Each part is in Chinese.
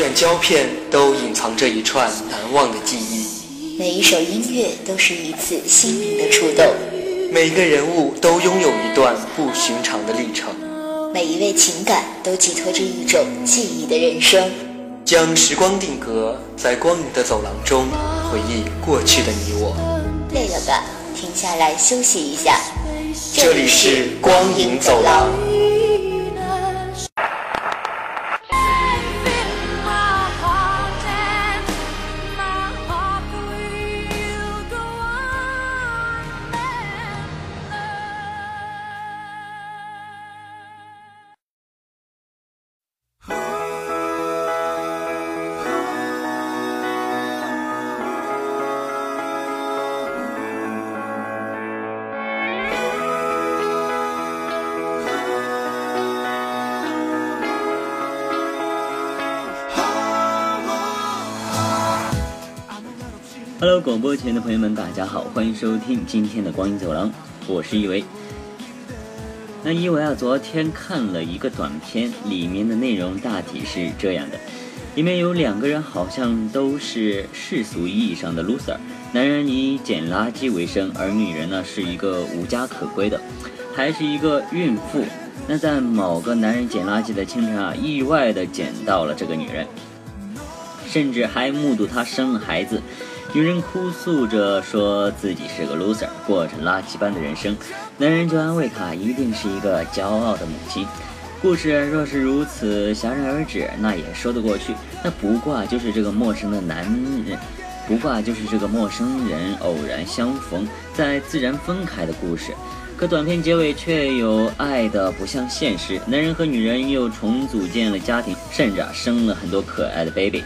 卷胶片都隐藏着一串难忘的记忆，每一首音乐都是一次心灵的触动，每一个人物都拥有一段不寻常的历程，每一位情感都寄托着一种记忆的人生。将时光定格在光影的走廊中，回忆过去的你我。累了吧？停下来休息一下。这里是光影走廊。Hello，广播前的朋友们，大家好，欢迎收听今天的光影走廊，我是一维。那一维啊，昨天看了一个短片，里面的内容大体是这样的：里面有两个人，好像都是世俗意义上的 loser，男人以捡垃圾为生，而女人呢是一个无家可归的，还是一个孕妇。那在某个男人捡垃圾的清晨啊，意外的捡到了这个女人，甚至还目睹她生了孩子。女人哭诉着说自己是个 loser，过着垃圾般的人生。男人就安慰她，一定是一个骄傲的母亲。故事若是如此戛然而止，那也说得过去。那不过就是这个陌生的男人，不过就是这个陌生人偶然相逢，在自然分开的故事。可短片结尾却有爱的不像现实，男人和女人又重组建了家庭，甚至啊生了很多可爱的 baby。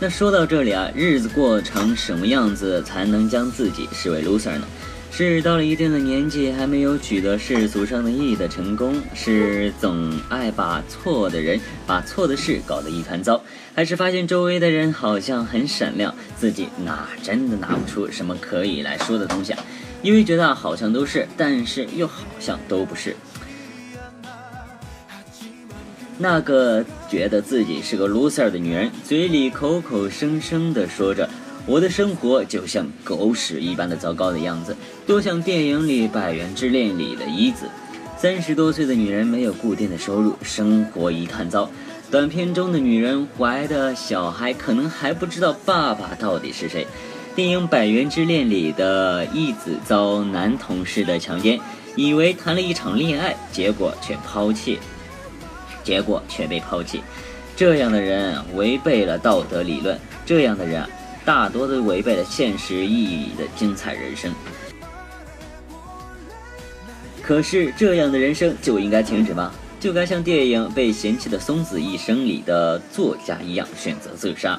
那说到这里啊，日子过成什么样子才能将自己视为 loser 呢？是到了一定的年纪还没有取得世俗上的意义的成功，是总爱把错的人、把错的事搞得一团糟，还是发现周围的人好像很闪亮，自己哪真的拿不出什么可以来说的东西啊？因为觉得好像都是，但是又好像都不是。那个觉得自己是个 loser 的女人，嘴里口口声声地说着：“我的生活就像狗屎一般的糟糕的样子，多像电影里《百元之恋》里的一子。”三十多岁的女人没有固定的收入，生活一团糟。短片中的女人怀的小孩可能还不知道爸爸到底是谁。电影《百元之恋》里的义子遭男同事的强奸，以为谈了一场恋爱，结果却抛弃。结果却被抛弃，这样的人违背了道德理论，这样的人大多都违背了现实意义的精彩人生。可是这样的人生就应该停止吗？就该像电影《被嫌弃的松子一生》里的作家一样选择自杀？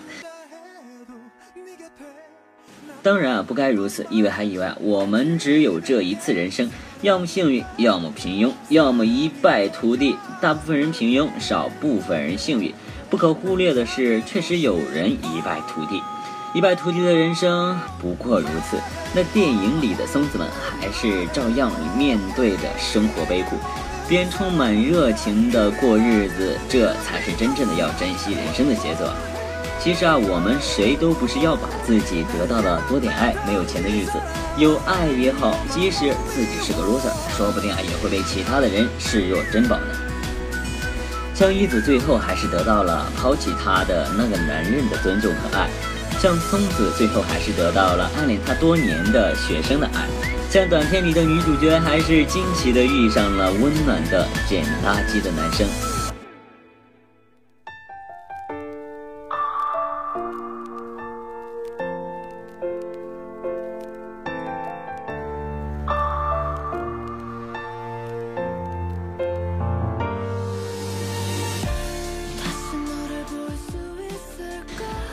当然啊，不该如此，因为还以为我们只有这一次人生。要么幸运，要么平庸，要么一败涂地。大部分人平庸，少部分人幸运。不可忽略的是，确实有人一败涂地。一败涂地的人生不过如此。那电影里的松子们还是照样面对着生活悲苦，边充满热情的过日子。这才是真正的要珍惜人生的节奏。其实啊，我们谁都不是要把自己得到的多点爱，没有钱的日子，有爱也好，即使自己是个 loser，说不定啊也会被其他的人视若珍宝呢。像一子最后还是得到了抛弃他的那个男人的尊重和爱，像松子最后还是得到了暗恋他多年的学生的爱，像短片里的女主角还是惊奇的遇上了温暖的捡垃圾的男生。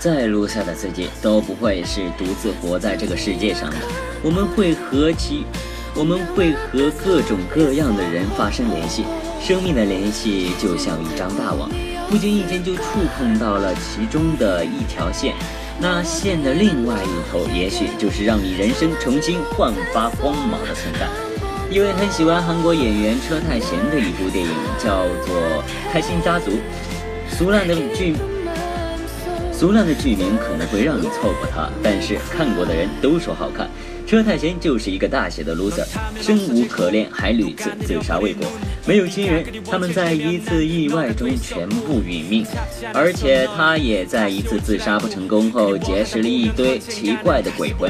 再落下的自己都不会是独自活在这个世界上的。我们会和其，我们会和各种各样的人发生联系。生命的联系就像一张大网，不经意间就触碰到了其中的一条线。那线的另外一头，也许就是让你人生重新焕发光芒的存在。因为很喜欢韩国演员车太贤的一部电影，叫做《开心家族》。俗烂的剧，俗烂的剧名可能会让你错过它，但是看过的人都说好看。车太贤就是一个大写的 loser，生无可恋，还屡次自杀未果，没有亲人，他们在一次意外中全部殒命，而且他也在一次自杀不成功后结识了一堆奇怪的鬼魂，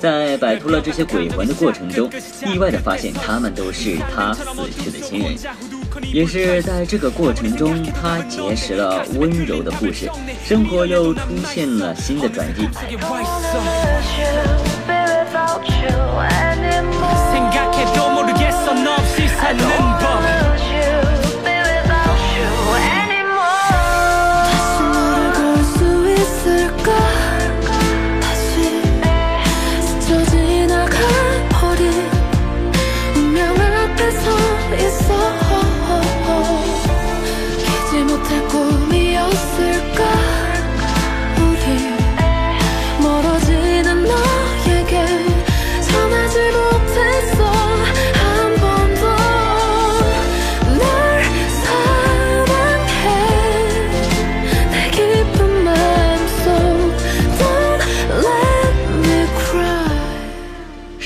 在摆脱了这些鬼魂的过程中，意外的发现他们都是他死去的亲人，也是在这个过程中，他结识了温柔的故事，生活又出现了新的转机。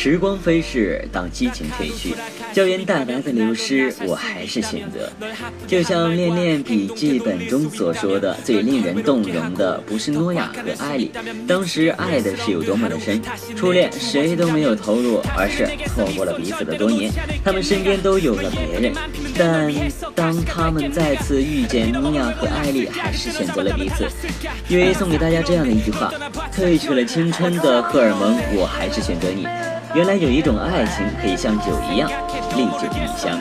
时光飞逝，当激情褪去，胶原蛋白的流失，我还是选择。就像《恋恋笔记本》中所说的，最令人动容的不是诺亚和艾莉，当时爱的是有多么的深，初恋谁都没有投入，而是错过了彼此的多年，他们身边都有了别人。但当他们再次遇见诺亚和艾莉，还是选择了彼此。因为送给大家这样的一句话：褪去了青春的荷尔蒙，我还是选择你。原来有一种爱情可以像酒一样，历久弥香。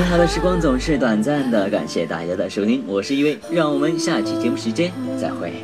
美好的时光总是短暂的，感谢大家的收听，我是一位，让我们下期节目时间再会。